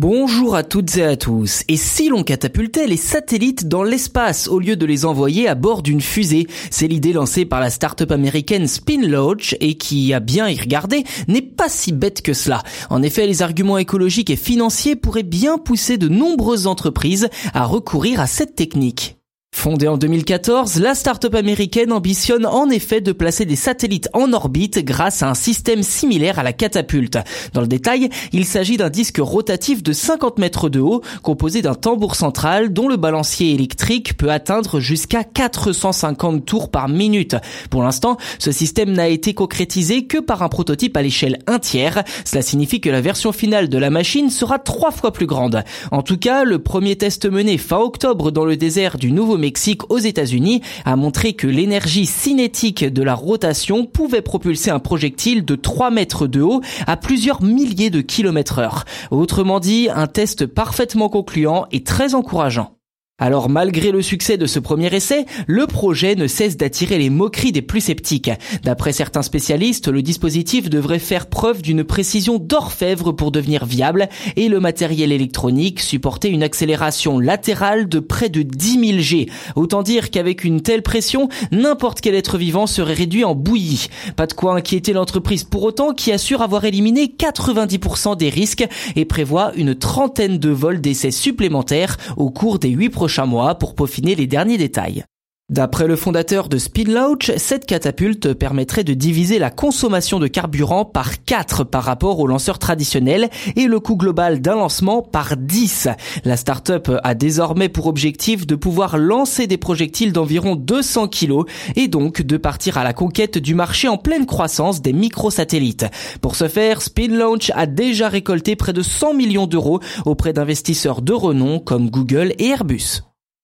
Bonjour à toutes et à tous. Et si l'on catapultait les satellites dans l'espace au lieu de les envoyer à bord d'une fusée? C'est l'idée lancée par la start-up américaine Spinlaunch et qui, a bien y regarder, n'est pas si bête que cela. En effet, les arguments écologiques et financiers pourraient bien pousser de nombreuses entreprises à recourir à cette technique. Fondée en 2014, la start-up américaine ambitionne en effet de placer des satellites en orbite grâce à un système similaire à la catapulte. Dans le détail, il s'agit d'un disque rotatif de 50 mètres de haut, composé d'un tambour central dont le balancier électrique peut atteindre jusqu'à 450 tours par minute. Pour l'instant, ce système n'a été concrétisé que par un prototype à l'échelle 1 tiers. Cela signifie que la version finale de la machine sera trois fois plus grande. En tout cas, le premier test mené fin octobre dans le désert du Nouveau Mexique aux États-Unis a montré que l'énergie cinétique de la rotation pouvait propulser un projectile de 3 mètres de haut à plusieurs milliers de kilomètres heure. Autrement dit, un test parfaitement concluant et très encourageant. Alors malgré le succès de ce premier essai, le projet ne cesse d'attirer les moqueries des plus sceptiques. D'après certains spécialistes, le dispositif devrait faire preuve d'une précision d'orfèvre pour devenir viable et le matériel électronique supporter une accélération latérale de près de 10 000 G. Autant dire qu'avec une telle pression, n'importe quel être vivant serait réduit en bouillie. Pas de quoi inquiéter l'entreprise pour autant qui assure avoir éliminé 90% des risques et prévoit une trentaine de vols d'essais supplémentaires au cours des 8 prochains prochains mois pour peaufiner les derniers détails. D'après le fondateur de Speedlaunch, cette catapulte permettrait de diviser la consommation de carburant par 4 par rapport au lanceur traditionnel et le coût global d'un lancement par 10. La start-up a désormais pour objectif de pouvoir lancer des projectiles d'environ 200 kg et donc de partir à la conquête du marché en pleine croissance des microsatellites. Pour ce faire, Speedlaunch a déjà récolté près de 100 millions d'euros auprès d'investisseurs de renom comme Google et Airbus.